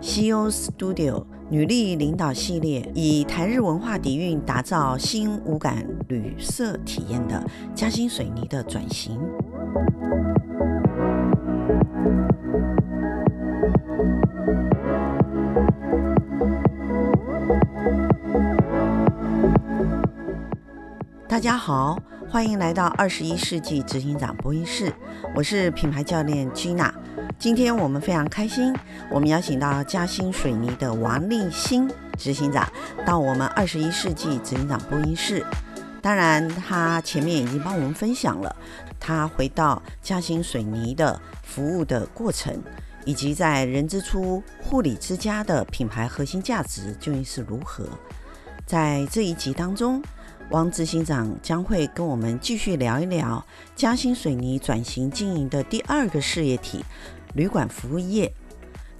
CEO Studio 女力领导系列，以台日文化底蕴打造新五感旅社体验的嘉兴水泥的转型。大家好，欢迎来到二十一世纪执行长播音室，我是品牌教练 Gina。今天我们非常开心，我们邀请到嘉兴水泥的王立新执行长到我们二十一世纪执行长播音室。当然，他前面已经帮我们分享了他回到嘉兴水泥的服务的过程，以及在人之初护理之家的品牌核心价值究竟是如何。在这一集当中，王执行长将会跟我们继续聊一聊嘉兴水泥转型经营的第二个事业体。旅馆服务业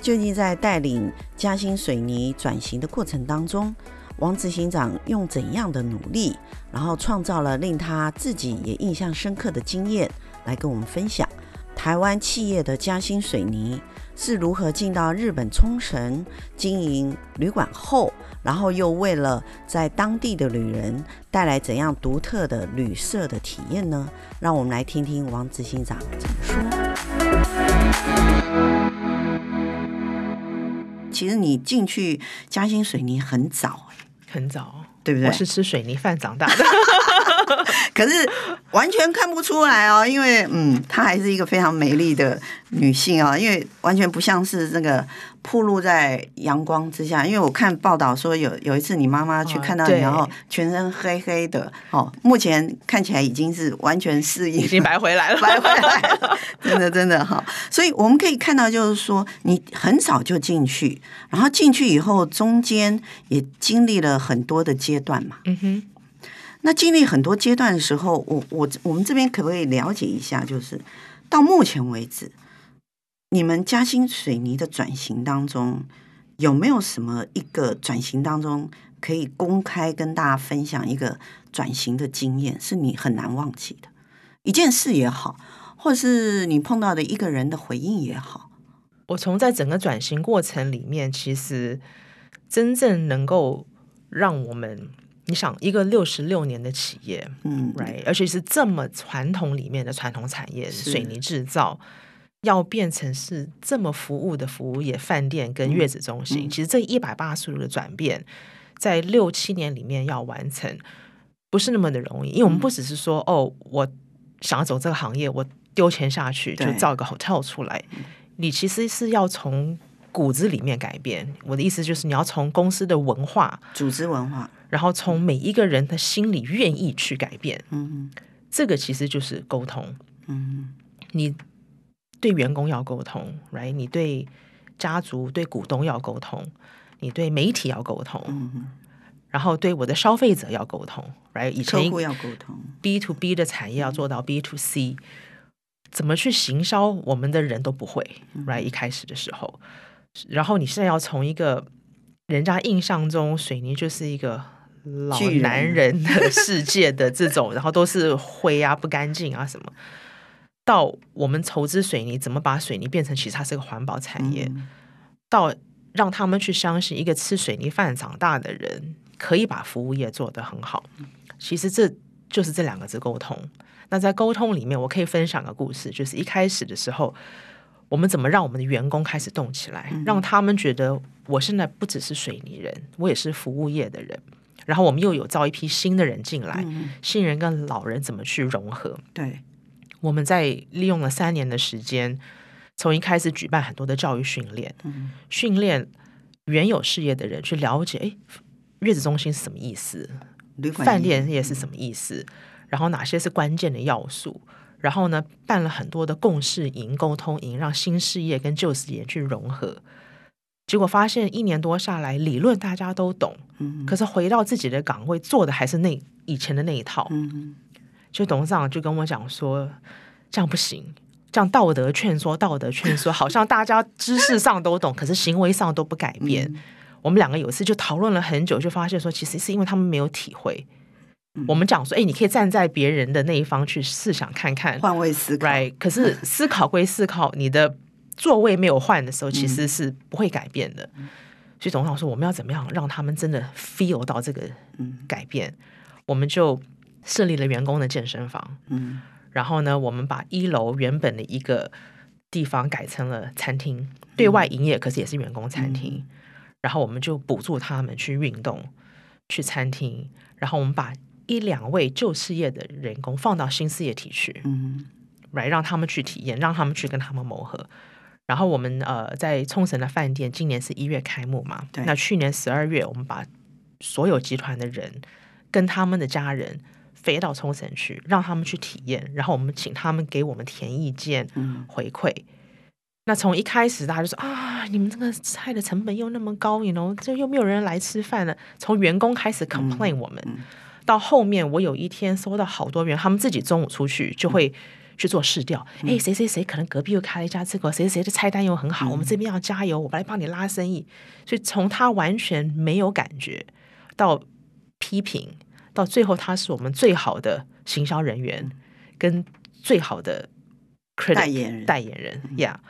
究竟在带领嘉兴水泥转型的过程当中，王执行长用怎样的努力，然后创造了令他自己也印象深刻的经验，来跟我们分享。台湾企业的嘉兴水泥是如何进到日本冲绳经营旅馆后，然后又为了在当地的旅人带来怎样独特的旅社的体验呢？让我们来听听王执行长怎么说。其实你进去嘉兴水泥很早，很早，对不对？我是吃水泥饭长大的，可是完全看不出来哦，因为嗯，她还是一个非常美丽的女性啊、哦，因为完全不像是那个。暴露在阳光之下，因为我看报道说有有一次你妈妈去看到你，然后全身黑黑的。哦，目前看起来已经是完全适应，已经白回来了，白回来了，真的真的哈。所以我们可以看到，就是说你很早就进去，然后进去以后中间也经历了很多的阶段嘛。嗯哼。那经历很多阶段的时候，我我我们这边可不可以了解一下，就是到目前为止。你们嘉兴水泥的转型当中，有没有什么一个转型当中可以公开跟大家分享一个转型的经验，是你很难忘记的一件事也好，或是你碰到的一个人的回应也好？我从在整个转型过程里面，其实真正能够让我们，你想一个六十六年的企业，嗯，right，而且是这么传统里面的传统产业，水泥制造。要变成是这么服务的服务业，饭店跟月子中心，嗯嗯、其实这一百八十度的转变，在六七年里面要完成，不是那么的容易。因为我们不只是说，嗯、哦，我想要走这个行业，我丢钱下去就造一个 hotel 出来。你其实是要从骨子里面改变。我的意思就是，你要从公司的文化、组织文化，然后从每一个人的心里愿意去改变。嗯，这个其实就是沟通。嗯，你。对员工要沟通，right？你对家族、对股东要沟通，你对媒体要沟通，嗯、然后对我的消费者要沟通，right？以前客户要沟通，B to B 的产业要做到 B to C，、嗯、怎么去行销，我们的人都不会，right？一开始的时候，然后你现在要从一个人家印象中水泥就是一个老男人的 世界的这种，然后都是灰啊、不干净啊什么。到我们投资水泥，怎么把水泥变成其实它是个环保产业？嗯、到让他们去相信一个吃水泥饭长大的人可以把服务业做得很好。其实这就是这两个字沟通。那在沟通里面，我可以分享个故事，就是一开始的时候，我们怎么让我们的员工开始动起来，嗯、让他们觉得我现在不只是水泥人，我也是服务业的人。然后我们又有招一批新的人进来，嗯、新人跟老人怎么去融合？对。我们在利用了三年的时间，从一开始举办很多的教育训练，嗯、训练原有事业的人去了解，哎，月子中心是什么意思？饭店业是什么意思？嗯、然后哪些是关键的要素？然后呢，办了很多的共事营、沟通营，让新事业跟旧事业去融合。结果发现一年多下来，理论大家都懂，嗯、可是回到自己的岗位做的还是那以前的那一套。嗯就董事长就跟我讲说，这样不行，这样道德劝说，道德劝说，好像大家知识上都懂，可是行为上都不改变。嗯、我们两个有一次就讨论了很久，就发现说，其实是因为他们没有体会。嗯、我们讲说，哎，你可以站在别人的那一方去试想看看，换位思考。Right？可是思考归思考，你的座位没有换的时候，其实是不会改变的。嗯、所以董事长说，我们要怎么样让他们真的 feel 到这个改变？嗯、我们就设立了员工的健身房。嗯，然后呢，我们把一楼原本的一个地方改成了餐厅，嗯、对外营业，可是也是员工餐厅。嗯、然后我们就补助他们去运动，去餐厅。然后我们把一两位旧事业的员工放到新事业体去，嗯，来让他们去体验，让他们去跟他们磨合。然后我们呃在冲绳的饭店，今年是一月开幕嘛，对那去年十二月，我们把所有集团的人跟他们的家人飞到冲绳去，让他们去体验。然后我们请他们给我们填意见、回馈。嗯、那从一开始大家就说啊，你们这个菜的成本又那么高，你 you know 这又没有人来吃饭了。从员工开始 complain 我们，嗯嗯、到后面我有一天收到好多人，他们自己中午出去就会。去做试调，哎，谁谁谁可能隔壁又开了一家这个，谁谁的菜单又很好，嗯、我们这边要加油，我来帮你拉生意。所以从他完全没有感觉到批评，到最后他是我们最好的行销人员跟最好的代言人，代言人呀。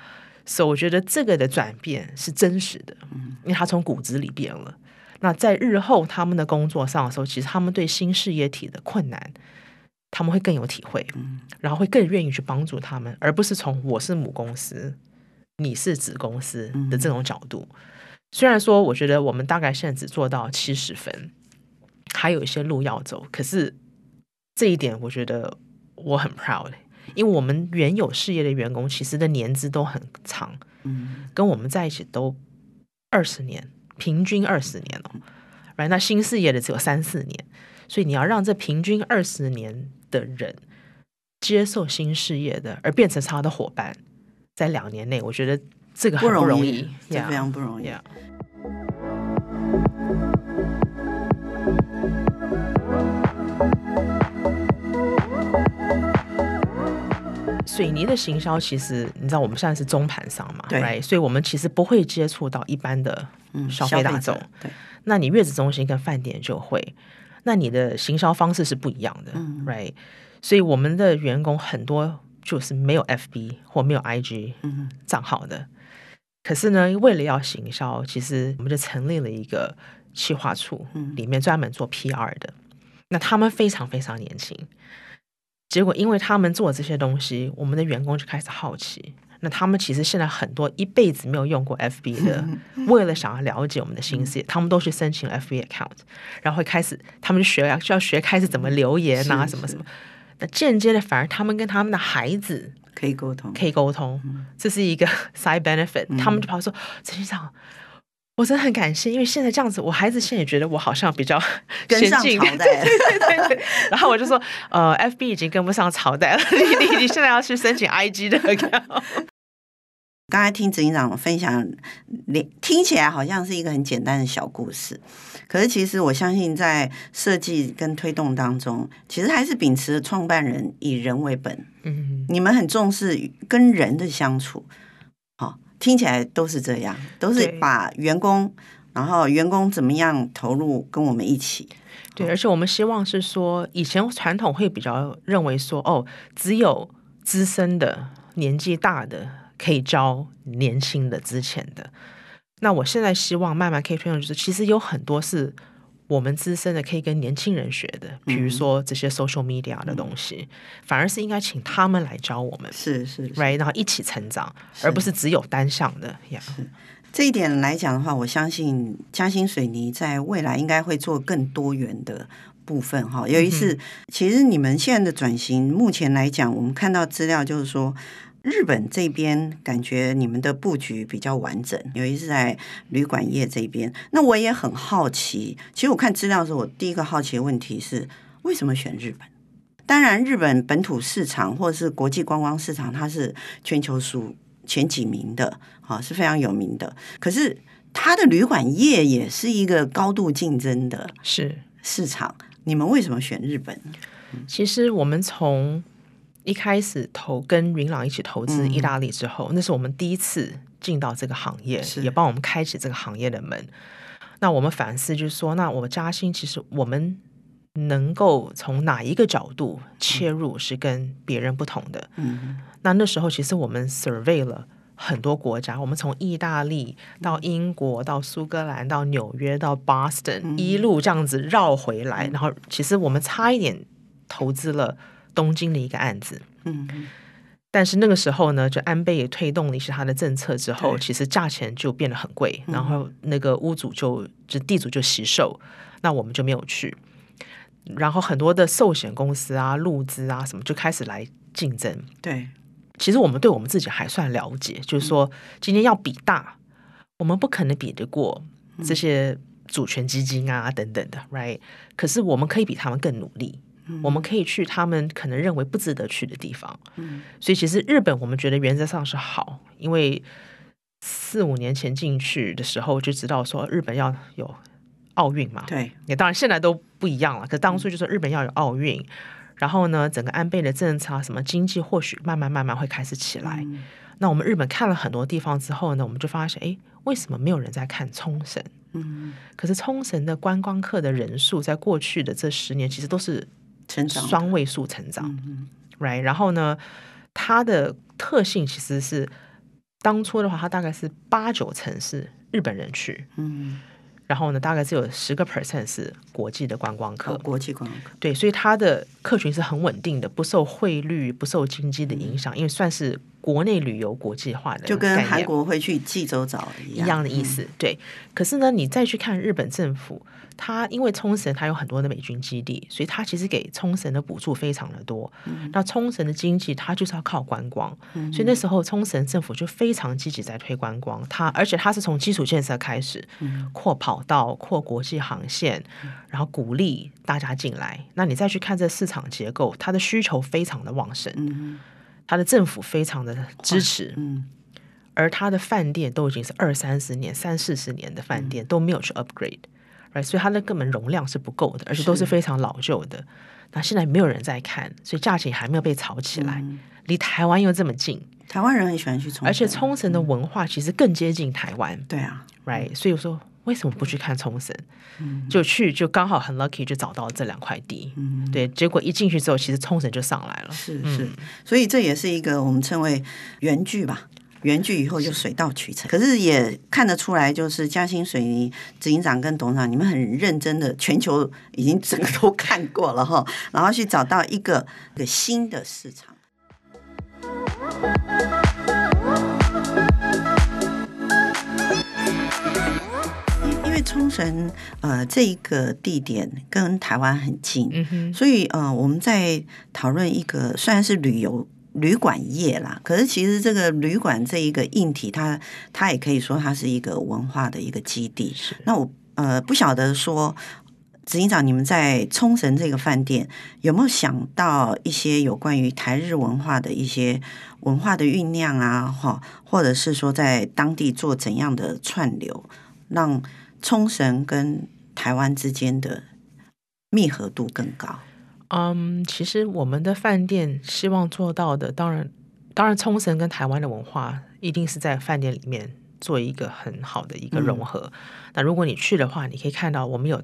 所以我觉得这个的转变是真实的，因为他从骨子里变了。那在日后他们的工作上的时候，其实他们对新事业体的困难。他们会更有体会，然后会更愿意去帮助他们，而不是从我是母公司，你是子公司的这种角度。虽然说，我觉得我们大概现在只做到七十分，还有一些路要走。可是这一点，我觉得我很 proud，因为我们原有事业的员工其实的年资都很长，嗯跟我们在一起都二十年，平均二十年哦。right，那新事业的只有三四年，所以你要让这平均二十年。的人接受新事业的，而变成他的伙伴，在两年内，我觉得这个很不容易，这非常不容易。Yeah. 水泥的行销，其实你知道，我们现在是中盘商嘛，对所以我们其实不会接触到一般的消费大众。嗯、对，那你月子中心跟饭店就会。那你的行销方式是不一样的，嗯，right？所以我们的员工很多就是没有 FB 或没有 IG 账号的，嗯、可是呢，为了要行销，其实我们就成立了一个企划处，里面专门做 PR 的。嗯、那他们非常非常年轻，结果因为他们做这些东西，我们的员工就开始好奇。那他们其实现在很多一辈子没有用过 FB 的，为了想要了解我们的心事业，他们都去申请 FB account，然后会开始他们就学要学开始怎么留言啊，什么什么。那间接的反而他们跟他们的孩子可以沟通，可以沟通，这是一个 side benefit。他们就跑说：“陈局长，我真的很感谢，因为现在这样子，我孩子现在也觉得我好像比较跟上朝 代。”对对对对。然后我就说：“呃，FB 已经跟不上朝代了，你你你现在要去申请 IG 的 account。”刚才听执行长分享，听起来好像是一个很简单的小故事，可是其实我相信在设计跟推动当中，其实还是秉持创办人以人为本。嗯，你们很重视跟人的相处，好，听起来都是这样，都是把员工，然后员工怎么样投入跟我们一起。对，而且我们希望是说，以前传统会比较认为说，哦，只有资深的、年纪大的。可以教年轻的、之前的。那我现在希望慢慢可以推动，就是其实有很多是我们资深的可以跟年轻人学的，比如说这些 social media 的东西，嗯、反而是应该请他们来教我们，是是，是，right，然后一起成长，而不是只有单向的。Yeah. 这一点来讲的话，我相信嘉兴水泥在未来应该会做更多元的部分。哈，尤其是其实你们现在的转型，目前来讲，我们看到资料就是说。日本这边感觉你们的布局比较完整，尤其是在旅馆业这边。那我也很好奇，其实我看资料的时候，我第一个好奇的问题是：为什么选日本？当然，日本本土市场或者是国际观光市场，它是全球数前几名的，啊，是非常有名的。可是它的旅馆业也是一个高度竞争的是市场，你们为什么选日本？其实我们从一开始投跟云朗一起投资意大利之后，嗯、那是我们第一次进到这个行业，也帮我们开启这个行业的门。那我们反思就是说，那我们嘉兴其实我们能够从哪一个角度切入是跟别人不同的。嗯，那那时候其实我们 survey 了很多国家，我们从意大利到英国到苏格兰到纽约到 Boston，嗯、一路这样子绕回来，然后其实我们差一点投资了东京的一个案子。嗯。但是那个时候呢，就安倍也推动了一些他的政策之后，其实价钱就变得很贵，然后那个屋主就就地主就惜售，那我们就没有去。然后很多的寿险公司啊、路资啊什么就开始来竞争。对，其实我们对我们自己还算了解，就是说今天要比大，我们不可能比得过这些主权基金啊等等的，right？可是我们可以比他们更努力。我们可以去他们可能认为不值得去的地方，嗯，所以其实日本我们觉得原则上是好，因为四五年前进去的时候就知道说日本要有奥运嘛，对，也当然现在都不一样了，可当初就说日本要有奥运，然后呢，整个安倍的政策啊，什么经济或许慢慢慢慢会开始起来，那我们日本看了很多地方之后呢，我们就发现，哎，为什么没有人在看冲绳？嗯，可是冲绳的观光客的人数在过去的这十年其实都是。成长双位数成长，嗯，right，然后呢，它的特性其实是当初的话，它大概是八九成是日本人去，嗯，然后呢，大概只有十个 percent 是国际的观光客，国际观光客，对，所以它的客群是很稳定的，不受汇率、不受经济的影响，因为算是国内旅游国际化的，就跟韩国会去济州岛一样，一样的意思，对。可是呢，你再去看日本政府。它因为冲绳它有很多的美军基地，所以它其实给冲绳的补助非常的多。嗯、那冲绳的经济它就是要靠观光，嗯、所以那时候冲绳政府就非常积极在推观光。它而且它是从基础建设开始，嗯、扩跑道、扩国际航线，然后鼓励大家进来。那你再去看这市场结构，它的需求非常的旺盛，嗯、它的政府非常的支持，嗯、而他的饭店都已经是二三十年、三四十年的饭店，嗯、都没有去 upgrade。Right, 所以它的根本容量是不够的，而且都是非常老旧的。那现在没有人在看，所以价钱还没有被炒起来。嗯、离台湾又这么近，台湾人很喜欢去冲绳，而且冲绳的文化其实更接近台湾。对啊，Right，所以我说为什么不去看冲绳？嗯、就去就刚好很 lucky 就找到了这两块地。嗯、对，结果一进去之后，其实冲绳就上来了。是是，嗯、所以这也是一个我们称为原剧吧。原剧以后就水到渠成，可是也看得出来，就是嘉兴水泥执行长跟董事长，你们很认真的，全球已经整个都看过了哈，然后去找到一个一个新的市场。为冲绳呃这一个地点跟台湾很近，嗯哼，所以呃我们在讨论一个虽然是旅游。旅馆业啦，可是其实这个旅馆这一个硬体它，它它也可以说它是一个文化的一个基地。是那我呃不晓得说，执行长你们在冲绳这个饭店有没有想到一些有关于台日文化的一些文化的酝酿啊？哈，或者是说在当地做怎样的串流，让冲绳跟台湾之间的密合度更高？嗯，um, 其实我们的饭店希望做到的，当然，当然，冲绳跟台湾的文化一定是在饭店里面做一个很好的一个融合。嗯、那如果你去的话，你可以看到我们有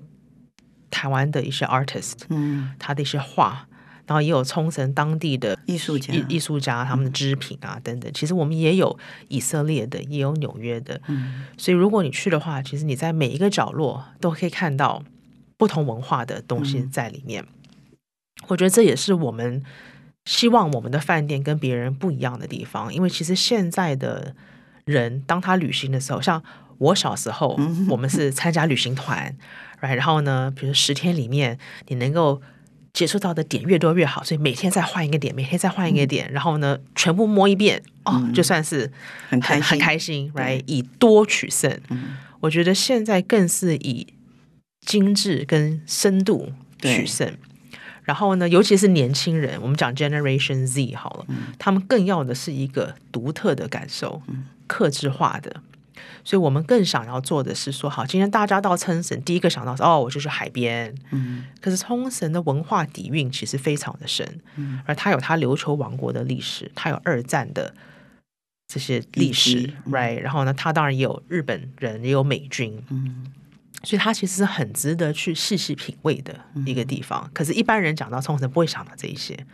台湾的一些 artist，嗯，他的一些画，然后也有冲绳当地的艺术家、艺术家他们的织品啊等等。其实我们也有以色列的，也有纽约的，嗯，所以如果你去的话，其实你在每一个角落都可以看到不同文化的东西在里面。嗯我觉得这也是我们希望我们的饭店跟别人不一样的地方，因为其实现在的人，当他旅行的时候，像我小时候，我们是参加旅行团，right? 然后呢，比如十天里面你能够接触到的点越多越好，所以每天再换一个点，每天再换一个点，然后呢，全部摸一遍，哦，就算是很很很开心，right？以多取胜，我觉得现在更是以精致跟深度取胜。然后呢，尤其是年轻人，我们讲 Generation Z 好了，嗯、他们更要的是一个独特的感受，克制化的。所以我们更想要做的是说，好，今天大家到冲绳，第一个想到是哦，我就是海边。嗯。可是冲绳的文化底蕴其实非常的深，嗯，而它有它琉球王国的历史，它有二战的这些历史、嗯、，right？然后呢，它当然也有日本人，也有美军，嗯。所以它其实是很值得去细细品味的一个地方。可是，一般人讲到冲绳不会想到这一些。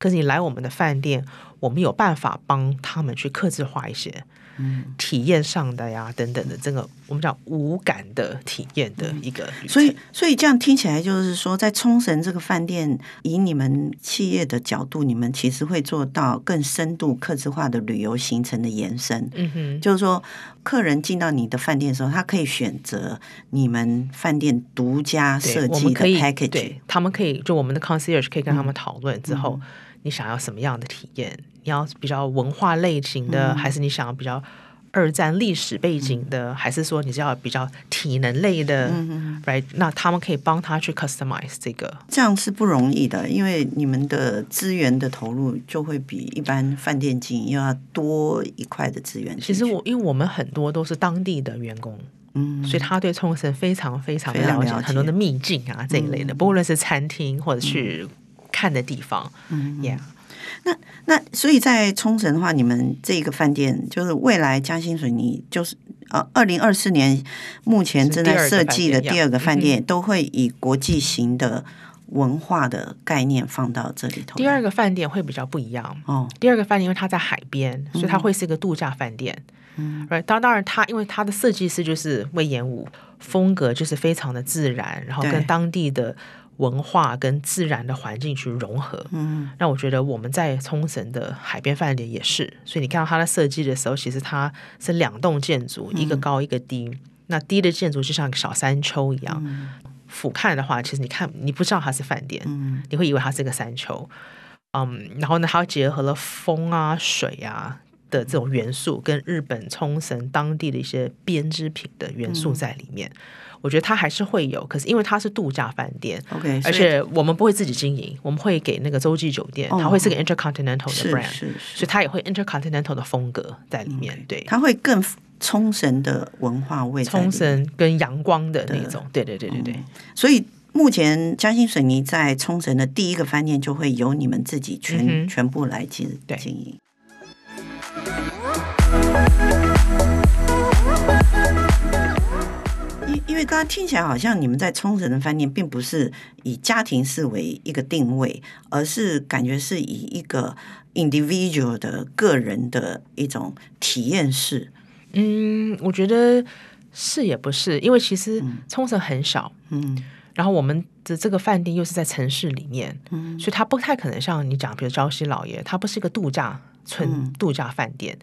可是你来我们的饭店，我们有办法帮他们去克制化一些体验上的呀等等的，这个我们讲无感的体验的一个。所以，所以这样听起来就是说，在冲绳这个饭店，以你们企业的角度，你们其实会做到更深度、客制化的旅游行程的延伸。嗯哼，就是说，客人进到你的饭店的时候，他可以选择你们饭店独家设计的 package，对，他们可以就我们的 concierge 可以跟他们讨论之后。你想要什么样的体验？你要比较文化类型的，嗯、还是你想要比较二战历史背景的，嗯、还是说你是要比较体能类的？嗯，right？那他们可以帮他去 customize 这个，这样是不容易的，因为你们的资源的投入就会比一般饭店经营要多一块的资源。其实我因为我们很多都是当地的员工，嗯，所以他对冲绳非常非常的了解，很多的秘境啊这一类的，嗯、不论是餐厅或者去。嗯看的地方，嗯，Yeah，那那所以在冲绳的话，你们这个饭店就是未来嘉兴水泥，就是呃，二零二四年目前正在设计的第二个饭店，都会以国际型的文化的概念放到这里头。第二个饭店会比较不一样哦。第二个饭店因为它在海边，所以它会是一个度假饭店。嗯，当当然它因为它的设计师就是魏延武，风格就是非常的自然，然后跟当地的。文化跟自然的环境去融合，嗯，那我觉得我们在冲绳的海边饭店也是，所以你看到它的设计的时候，其实它是两栋建筑，一个高一个低，嗯、那低的建筑就像小山丘一样，嗯、俯瞰的话，其实你看你不知道它是饭店，嗯，你会以为它是个山丘，嗯，然后呢，它结合了风啊、水啊的这种元素，跟日本冲绳当地的一些编织品的元素在里面。嗯我觉得它还是会有，可是因为它是度假饭店，OK，而且我们不会自己经营，我们会给那个洲际酒店，它会是个 intercontinental 的 brand，是是。是，所以它也会 intercontinental 的风格在里面，对，它会更冲绳的文化味，冲绳跟阳光的那种，对对对对对。所以目前嘉兴水泥在冲绳的第一个饭店就会由你们自己全全部来经经营。为刚刚听起来好像你们在冲绳的饭店并不是以家庭式为一个定位，而是感觉是以一个 individual 的个人的一种体验式。嗯，我觉得是也不是，因为其实冲绳很小，嗯，然后我们的这个饭店又是在城市里面，嗯，所以它不太可能像你讲，比如朝夕老爷，它不是一个度假村、度假饭店，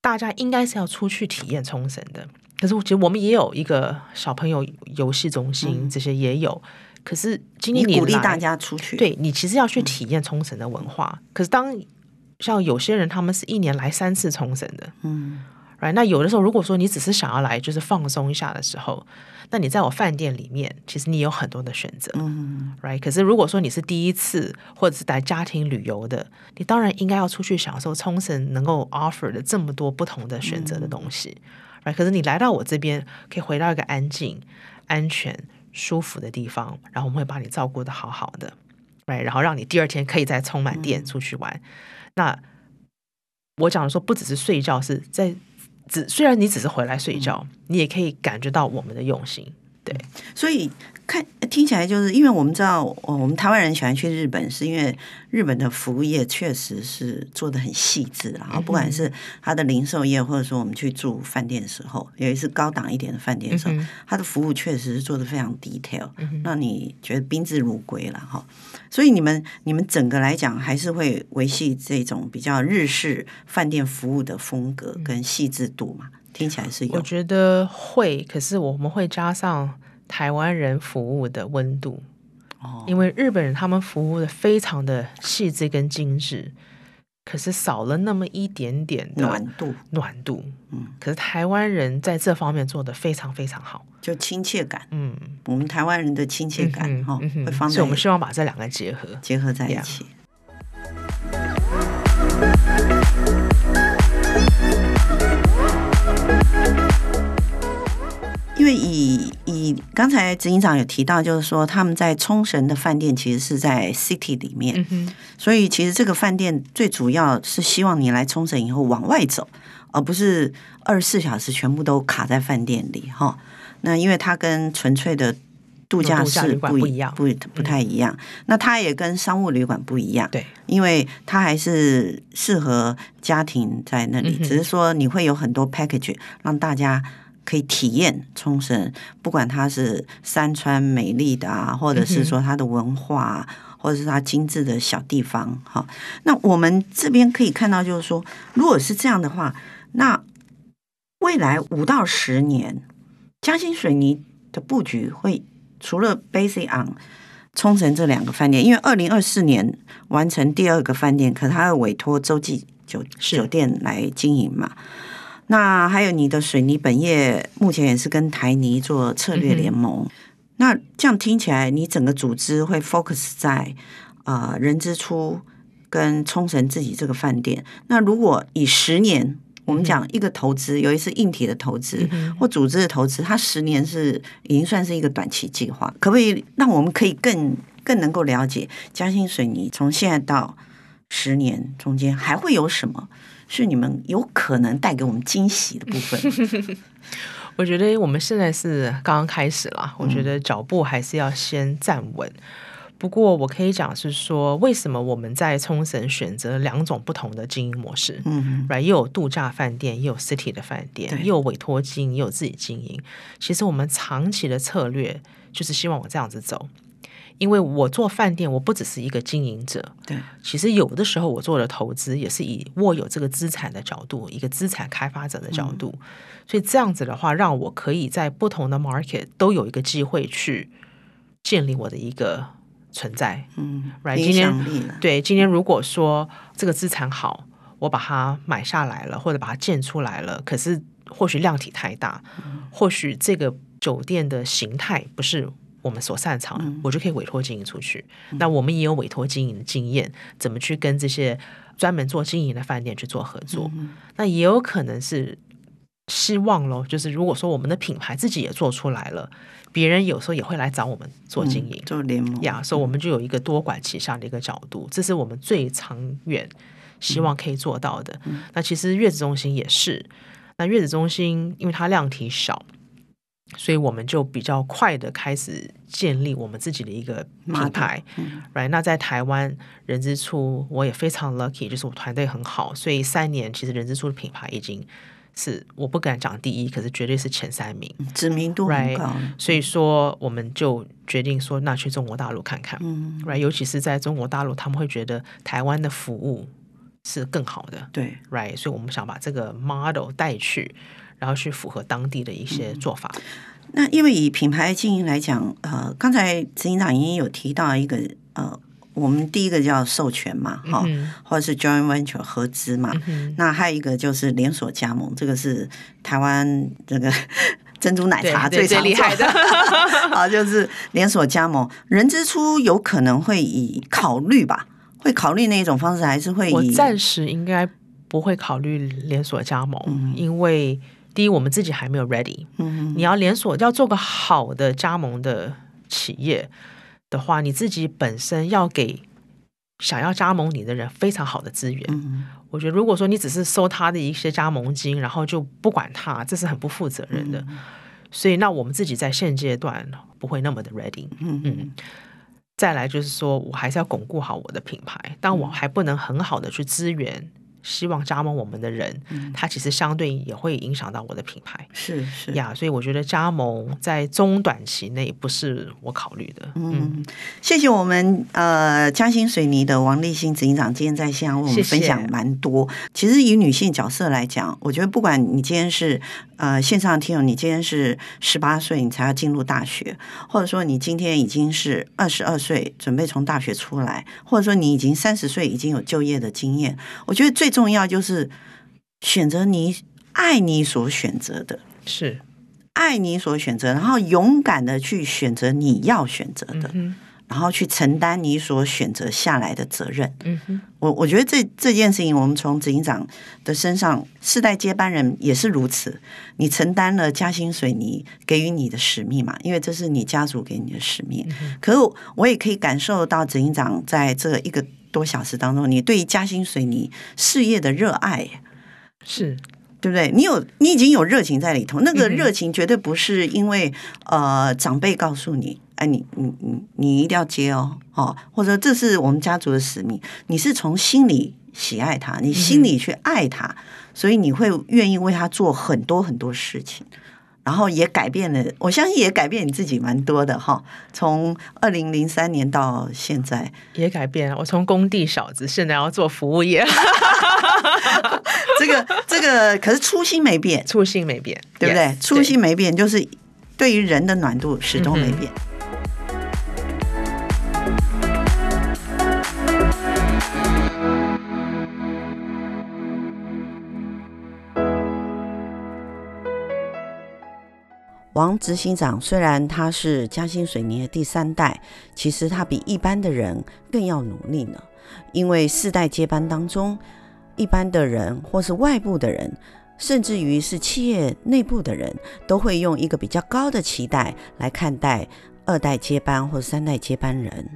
大家应该是要出去体验冲绳的。可是，其实我们也有一个小朋友游戏中心，嗯、这些也有。可是今年你鼓励大家出去，对，你其实要去体验冲绳的文化。嗯、可是当像有些人，他们是一年来三次冲绳的，嗯，right? 那有的时候，如果说你只是想要来就是放松一下的时候，那你在我饭店里面，其实你有很多的选择，嗯，right？可是如果说你是第一次或者是带家庭旅游的，你当然应该要出去享受冲绳能够 offer 的这么多不同的选择的东西。嗯可是你来到我这边，可以回到一个安静、安全、舒服的地方，然后我们会把你照顾的好好的，对，然后让你第二天可以再充满电出去玩。嗯、那我讲的说，不只是睡觉，是在只虽然你只是回来睡觉，嗯、你也可以感觉到我们的用心，对，所以。看听起来就是因为我们知道，我们台湾人喜欢去日本，是因为日本的服务业确实是做的很细致。然后不管是它的零售业，或者说我们去住饭店的时候，尤其是高档一点的饭店的时候，它的服务确实是做的非常 detail，让你觉得宾至如归了哈。所以你们你们整个来讲，还是会维系这种比较日式饭店服务的风格跟细致度嘛？听起来是有，我觉得会，可是我们会加上。台湾人服务的温度，哦，因为日本人他们服务的非常的细致跟精致，可是少了那么一点点的暖度，暖度，嗯，可是台湾人在这方面做的非常非常好，就亲切感，嗯，我们台湾人的亲切感，哈，会方便，所以我们希望把这两个结合，结合在一起。因为以以刚才执行长有提到，就是说他们在冲绳的饭店其实是在 city 里面，嗯、所以其实这个饭店最主要是希望你来冲绳以后往外走，而不是二十四小时全部都卡在饭店里哈。那因为它跟纯粹的度假式不一样，不不太一样。嗯、那它也跟商务旅馆不一样，对，因为它还是适合家庭在那里，嗯、只是说你会有很多 package 让大家可以体验冲绳，不管它是山川美丽的啊，或者是说它的文化，啊、或者是它精致的小地方。哈，那我们这边可以看到，就是说，如果是这样的话，那未来五到十年，嘉兴水泥的布局会。除了 Basic on 冲绳这两个饭店，因为二零二四年完成第二个饭店，可是他要委托洲际酒酒店来经营嘛。那还有你的水泥本业，目前也是跟台泥做策略联盟。嗯、那这样听起来，你整个组织会 focus 在啊、呃、人之初跟冲绳自己这个饭店。那如果以十年。我们讲一个投资，尤其是硬体的投资或组织的投资，它十年是已经算是一个短期计划。可不可以让我们可以更更能够了解嘉兴水泥从现在到十年中间还会有什么是你们有可能带给我们惊喜的部分？我觉得我们现在是刚刚开始了，我觉得脚步还是要先站稳。不过我可以讲是说，为什么我们在冲绳选择两种不同的经营模式？嗯，right，又有度假饭店，又有 city 的饭店，对又有委托经营，又有自己经营。其实我们长期的策略就是希望我这样子走，因为我做饭店，我不只是一个经营者。对，其实有的时候我做的投资也是以握有这个资产的角度，一个资产开发者的角度。嗯，所以这样子的话，让我可以在不同的 market 都有一个机会去建立我的一个。存在，嗯，right，今天对，今天如果说这个资产好，我把它买下来了，或者把它建出来了，可是或许量体太大，嗯、或许这个酒店的形态不是我们所擅长，嗯、我就可以委托经营出去。嗯、那我们也有委托经营的经验，怎么去跟这些专门做经营的饭店去做合作？嗯、那也有可能是希望喽，就是如果说我们的品牌自己也做出来了。别人有时候也会来找我们做经营、嗯、做联盟呀，所以我们就有一个多管齐下的一个角度，这是我们最长远希望可以做到的。嗯、那其实月子中心也是，那月子中心因为它量体小，所以我们就比较快的开始建立我们自己的一个品牌。嗯、right？那在台湾人之初，我也非常 lucky，就是我团队很好，所以三年其实人之初的品牌已经。是，我不敢讲第一，可是绝对是前三名，知名度很高。Right? 所以说，我们就决定说，那去中国大陆看看。嗯，Right? 尤其是在中国大陆，他们会觉得台湾的服务是更好的。对，Right? 所以我们想把这个 model 带去，然后去符合当地的一些做法。嗯、那因为以品牌经营来讲，呃，刚才执行长已经有提到一个呃。我们第一个叫授权嘛，哈、嗯，或者是 joint venture 合资嘛。嗯、那还有一个就是连锁加盟，这个是台湾这个 珍珠奶茶最最厉害的，啊，就是连锁加盟。人之初有可能会以考虑吧，会考虑那种方式，还是会以？我暂时应该不会考虑连锁加盟，嗯、因为第一，我们自己还没有 ready。嗯哼，你要连锁要做个好的加盟的企业。的话，你自己本身要给想要加盟你的人非常好的资源。嗯、我觉得，如果说你只是收他的一些加盟金，然后就不管他，这是很不负责任的。嗯、所以，那我们自己在现阶段不会那么的 ready。嗯，嗯，再来就是说我还是要巩固好我的品牌，但我还不能很好的去支援。希望加盟我们的人，嗯、他其实相对也会影响到我的品牌，是是。呀，所以我觉得加盟在中短期内不是我考虑的。嗯，嗯。谢谢我们呃嘉兴水泥的王立新执行长今天在线上为我们分享蛮多。谢谢其实以女性角色来讲，我觉得不管你今天是呃线上听友，你今天是十八岁你才要进入大学，或者说你今天已经是二十二岁准备从大学出来，或者说你已经三十岁已经有就业的经验，我觉得最重要就是选择你爱你所选择的，是爱你所选择，然后勇敢的去选择你要选择的。嗯然后去承担你所选择下来的责任。嗯哼，我我觉得这这件事情，我们从执行长的身上，世代接班人也是如此。你承担了嘉兴水泥给予你的使命嘛？因为这是你家族给你的使命。嗯、可是我也可以感受到执行长在这一个多小时当中，你对于嘉兴水泥事业的热爱，是对不对？你有你已经有热情在里头，那个热情绝对不是因为呃长辈告诉你。哎，你你你你一定要接哦，哦，或者这是我们家族的使命，你是从心里喜爱他，你心里去爱他，嗯、所以你会愿意为他做很多很多事情。然后也改变了，我相信也改变你自己蛮多的哈。从二零零三年到现在，也改变了。我从工地小子，现在要做服务业。这个这个，可是初心没变，初心没变，对不对？Yes, 初心没变，就是对于人的暖度始终没变。嗯王执行长虽然他是嘉兴水泥的第三代，其实他比一般的人更要努力呢。因为世代接班当中，一般的人或是外部的人，甚至于是企业内部的人，都会用一个比较高的期待来看待二代接班或三代接班人。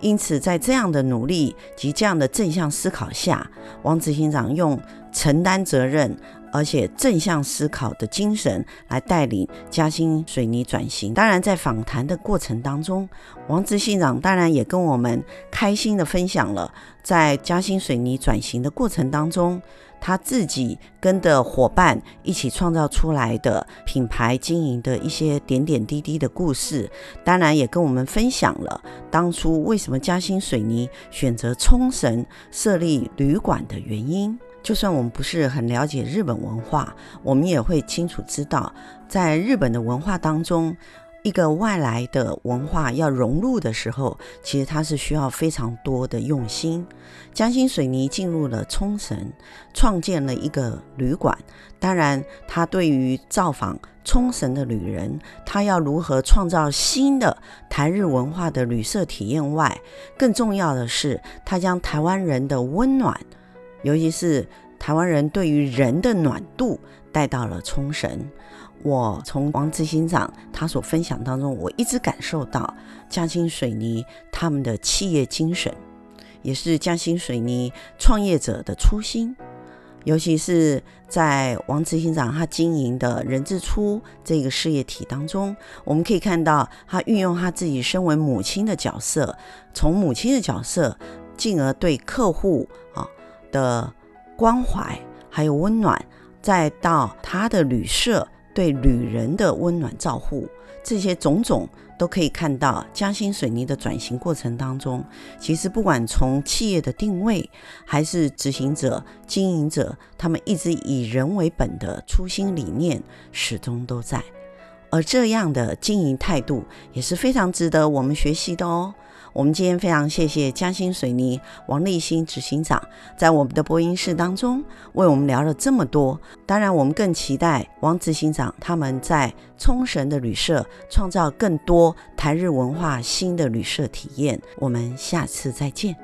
因此，在这样的努力及这样的正向思考下，王执行长用承担责任。而且正向思考的精神来带领嘉兴水泥转型。当然，在访谈的过程当中，王执行长当然也跟我们开心的分享了在嘉兴水泥转型的过程当中，他自己跟的伙伴一起创造出来的品牌经营的一些点点滴滴的故事。当然，也跟我们分享了当初为什么嘉兴水泥选择冲绳设立旅馆的原因。就算我们不是很了解日本文化，我们也会清楚知道，在日本的文化当中，一个外来的文化要融入的时候，其实它是需要非常多的用心。江心水泥进入了冲绳，创建了一个旅馆。当然，他对于造访冲绳的旅人，他要如何创造新的台日文化的旅舍体验外，更重要的是，他将台湾人的温暖。尤其是台湾人对于人的暖度带到了冲绳。我从王执行长他所分享当中，我一直感受到嘉兴水泥他们的企业精神，也是嘉兴水泥创业者的初心。尤其是在王执行长他经营的人之初这个事业体当中，我们可以看到他运用他自己身为母亲的角色，从母亲的角色，进而对客户啊。的关怀，还有温暖，再到他的旅社对旅人的温暖照护，这些种种都可以看到嘉兴水泥的转型过程当中，其实不管从企业的定位，还是执行者、经营者，他们一直以人为本的初心理念始终都在，而这样的经营态度也是非常值得我们学习的哦。我们今天非常谢谢嘉兴水泥王立新执行长在我们的播音室当中为我们聊了这么多。当然，我们更期待王执行长他们在冲绳的旅社创造更多台日文化新的旅社体验。我们下次再见。